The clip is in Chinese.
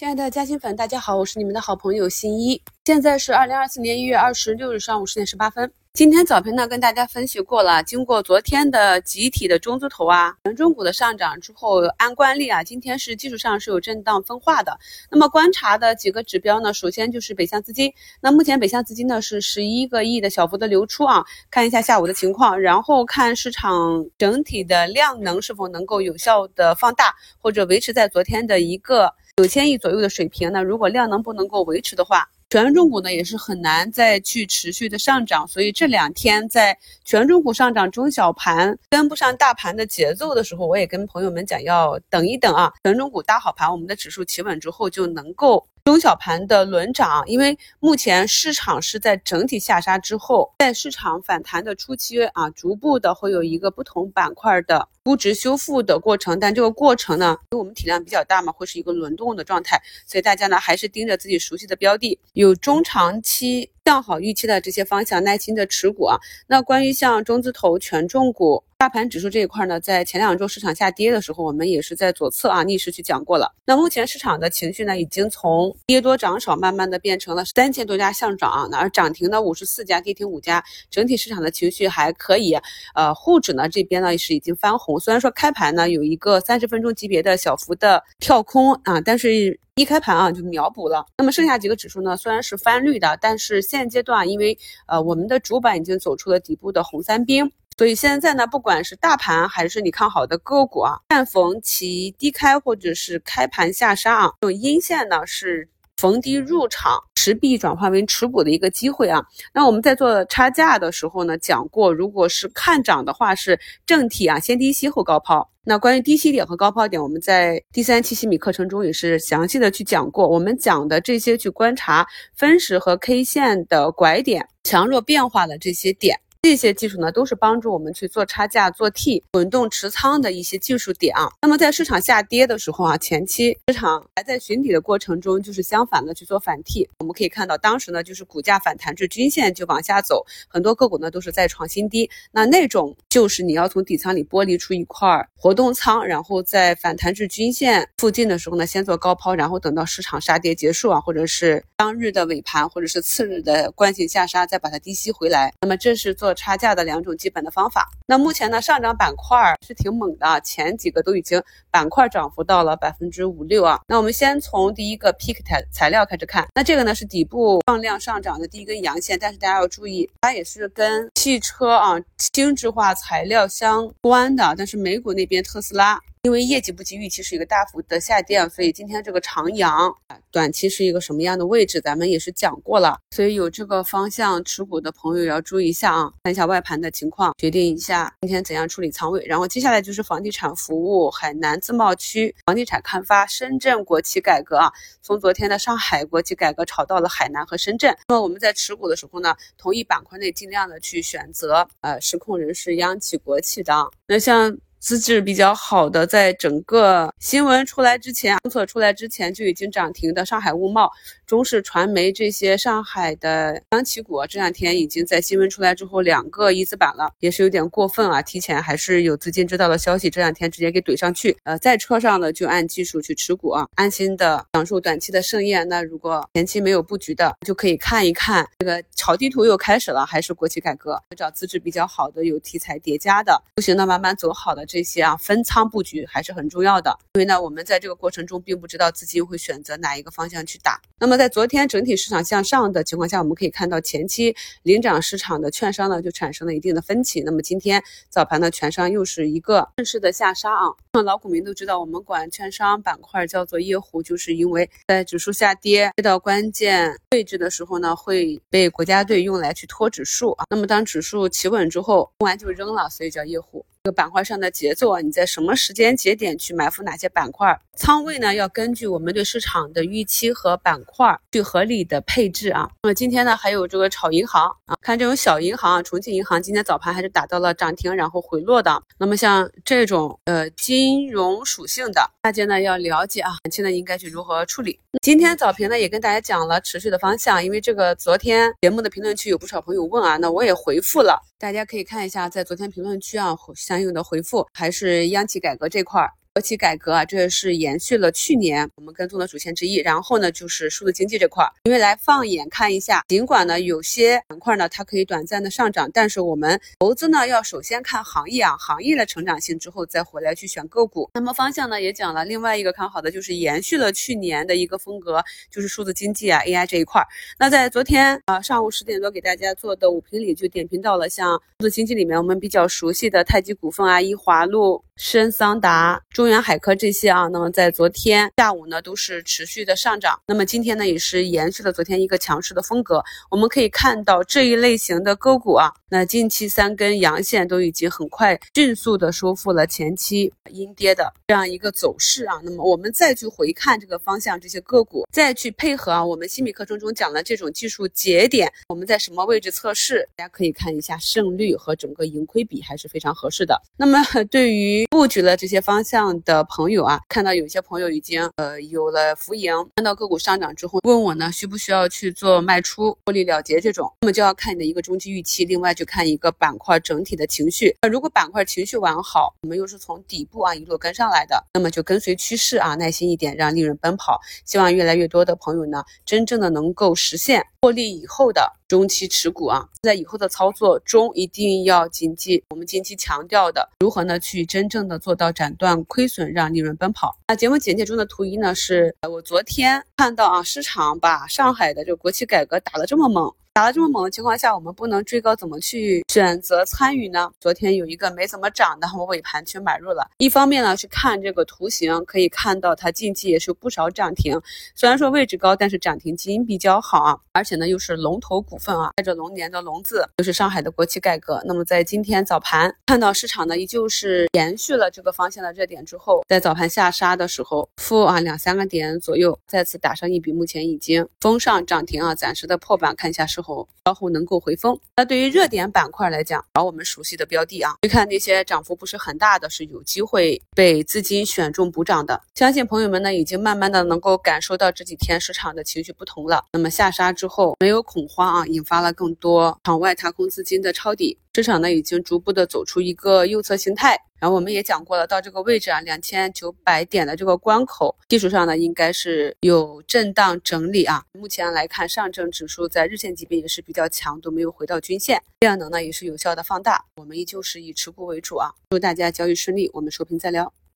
亲爱的嘉兴粉，大家好，我是你们的好朋友新一。现在是二零二四年一月二十六日上午十点十八分。今天早评呢，跟大家分析过了，经过昨天的集体的中字头啊、权重股的上涨之后，按惯例啊，今天是技术上是有震荡分化的。那么观察的几个指标呢，首先就是北向资金。那目前北向资金呢是十一个亿的小幅的流出啊，看一下下午的情况，然后看市场整体的量能是否能够有效的放大，或者维持在昨天的一个。九千亿左右的水平那，如果量能不能够维持的话，权重股呢也是很难再去持续的上涨。所以这两天在权重股上涨，中小盘跟不上大盘的节奏的时候，我也跟朋友们讲要等一等啊，权重股搭好盘，我们的指数企稳之后就能够。中小盘的轮涨，因为目前市场是在整体下杀之后，在市场反弹的初期啊，逐步的会有一个不同板块的估值修复的过程，但这个过程呢，因为我们体量比较大嘛，会是一个轮动的状态，所以大家呢还是盯着自己熟悉的标的，有中长期向好预期的这些方向，耐心的持股啊。那关于像中字头、权重股。大盘指数这一块呢，在前两周市场下跌的时候，我们也是在左侧啊逆势去讲过了。那目前市场的情绪呢，已经从跌多涨少，慢慢的变成了三千多家上涨，那而涨停的五十四家，跌停五家，整体市场的情绪还可以。呃，沪指呢这边呢是已经翻红，虽然说开盘呢有一个三十分钟级别的小幅的跳空啊，但是一开盘啊就秒补了。那么剩下几个指数呢，虽然是翻绿的，但是现阶段因为呃我们的主板已经走出了底部的红三兵。所以现在呢，不管是大盘还是你看好的个股啊，但逢其低开或者是开盘下杀啊，这种阴线呢是逢低入场持币转换为持股的一个机会啊。那我们在做差价的时候呢，讲过，如果是看涨的话，是正体啊，先低吸后高抛。那关于低吸点和高抛点，我们在第三期西米课程中也是详细的去讲过。我们讲的这些去观察分时和 K 线的拐点、强弱变化的这些点。这些技术呢，都是帮助我们去做差价、做 T、滚动持仓的一些技术点啊。那么在市场下跌的时候啊，前期市场还在寻底的过程中，就是相反的去做反 T。我们可以看到，当时呢，就是股价反弹至均线就往下走，很多个股呢都是在创新低。那那种就是你要从底仓里剥离出一块活动仓，然后在反弹至均线附近的时候呢，先做高抛，然后等到市场杀跌结束啊，或者是当日的尾盘，或者是次日的惯性下杀，再把它低吸回来。那么这是做。差价的两种基本的方法。那目前呢，上涨板块是挺猛的，前几个都已经板块涨幅到了百分之五六啊。那我们先从第一个 Peak 材材料开始看，那这个呢是底部放量上涨的第一根阳线，但是大家要注意，它也是跟汽车啊轻质化材料相关的，但是美股那边特斯拉。因为业绩不及预期，是一个大幅的下跌，所以今天这个长阳短期是一个什么样的位置，咱们也是讲过了。所以有这个方向持股的朋友要注意一下啊，看一下外盘的情况，决定一下今天怎样处理仓位。然后接下来就是房地产服务、海南自贸区房地产开发、深圳国企改革啊。从昨天的上海国企改革炒到了海南和深圳。那么我们在持股的时候呢，同一板块内尽量的去选择呃实控人士、央企、国企的。那像。资质比较好的，在整个新闻出来之前，政策出来之前就已经涨停的上海物贸。中视传媒这些上海的央企股，这两天已经在新闻出来之后两个一字板了，也是有点过分啊！提前还是有资金知道的消息，这两天直接给怼上去。呃，在车上呢就按技术去持股啊，安心的享受短期的盛宴。那如果前期没有布局的，就可以看一看这个炒地图又开始了，还是国企改革，找资质比较好的、有题材叠加的，不行的慢慢走好的这些啊，分仓布局还是很重要的。因为呢，我们在这个过程中并不知道资金会选择哪一个方向去打，那么。在昨天整体市场向上的情况下，我们可以看到前期领涨市场的券商呢就产生了一定的分歧。那么今天早盘的券商又是一个正式的下杀啊。那么老股民都知道，我们管券商板块叫做夜壶，就是因为在指数下跌跌到关键位置的时候呢，会被国家队用来去拖指数啊。那么当指数企稳之后，用完就扔了，所以叫夜壶。这个板块上的节奏啊，你在什么时间节点去埋伏哪些板块？仓位呢，要根据我们对市场的预期和板块去合理的配置啊。那么今天呢，还有这个炒银行啊，看这种小银行，重庆银行今天早盘还是打到了涨停，然后回落的。那么像这种呃金融属性的，大家呢要了解啊，现在应该去如何处理？今天早评呢也跟大家讲了持续的方向，因为这个昨天节目的评论区有不少朋友问啊，那我也回复了，大家可以看一下在昨天评论区啊相应的回复，还是央企改革这块儿。国企改革啊，这是延续了去年我们跟踪的主线之一。然后呢，就是数字经济这块儿，因为来放眼看一下，尽管呢有些板块呢它可以短暂的上涨，但是我们投资呢要首先看行业啊，行业的成长性之后再回来去选个股。那么方向呢也讲了，另外一个看好的就是延续了去年的一个风格，就是数字经济啊 AI 这一块儿。那在昨天啊上午十点多给大家做的五评里就点评到了，像数字经济里面我们比较熟悉的太极股份啊、一华路。深桑达、中原海科这些啊，那么在昨天下午呢，都是持续的上涨。那么今天呢，也是延续了昨天一个强势的风格。我们可以看到这一类型的个股啊，那近期三根阳线都已经很快迅速的收复了前期阴跌的这样一个走势啊。那么我们再去回看这个方向，这些个股再去配合啊，我们新米课程中讲的这种技术节点，我们在什么位置测试？大家可以看一下胜率和整个盈亏比还是非常合适的。那么 对于布局了这些方向的朋友啊，看到有些朋友已经呃有了浮盈，看到个股上涨之后，问我呢需不需要去做卖出获利了结这种，那么就要看你的一个中期预期，另外去看一个板块整体的情绪。那如果板块情绪完好，我们又是从底部啊一路跟上来的，那么就跟随趋势啊，耐心一点，让利润奔跑。希望越来越多的朋友呢，真正的能够实现获利以后的中期持股啊，在以后的操作中一定要谨记我们近期强调的，如何呢去真正。的做到斩断亏损，让利润奔跑。那节目简介中的图一呢，是我昨天看到啊，市场把上海的这个国企改革打得这么猛。打了这么猛的情况下，我们不能追高，怎么去选择参与呢？昨天有一个没怎么涨的，我尾盘去买入了。一方面呢，去看这个图形，可以看到它近期也是不少涨停。虽然说位置高，但是涨停基因比较好啊，而且呢又是龙头股份啊，带着龙年的龙字，就是上海的国企改革。那么在今天早盘看到市场呢，依旧是延续了这个方向的热点之后，在早盘下杀的时候，负啊两三个点左右，再次打上一笔，目前已经封上涨停啊，暂时的破板，看一下是。否稍后能够回风。那对于热点板块来讲，找我们熟悉的标的啊，去看那些涨幅不是很大的，是有机会被资金选中补涨的。相信朋友们呢，已经慢慢的能够感受到这几天市场的情绪不同了。那么下杀之后没有恐慌啊，引发了更多场外踏空资金的抄底。市场呢已经逐步的走出一个右侧形态，然后我们也讲过了，到这个位置啊，两千九百点的这个关口，技术上呢应该是有震荡整理啊。目前来看，上证指数在日线级别也是比较强，都没有回到均线，量能呢也是有效的放大。我们依旧是以持股为主啊，祝大家交易顺利，我们收评再聊。